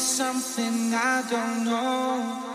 Something I don't know.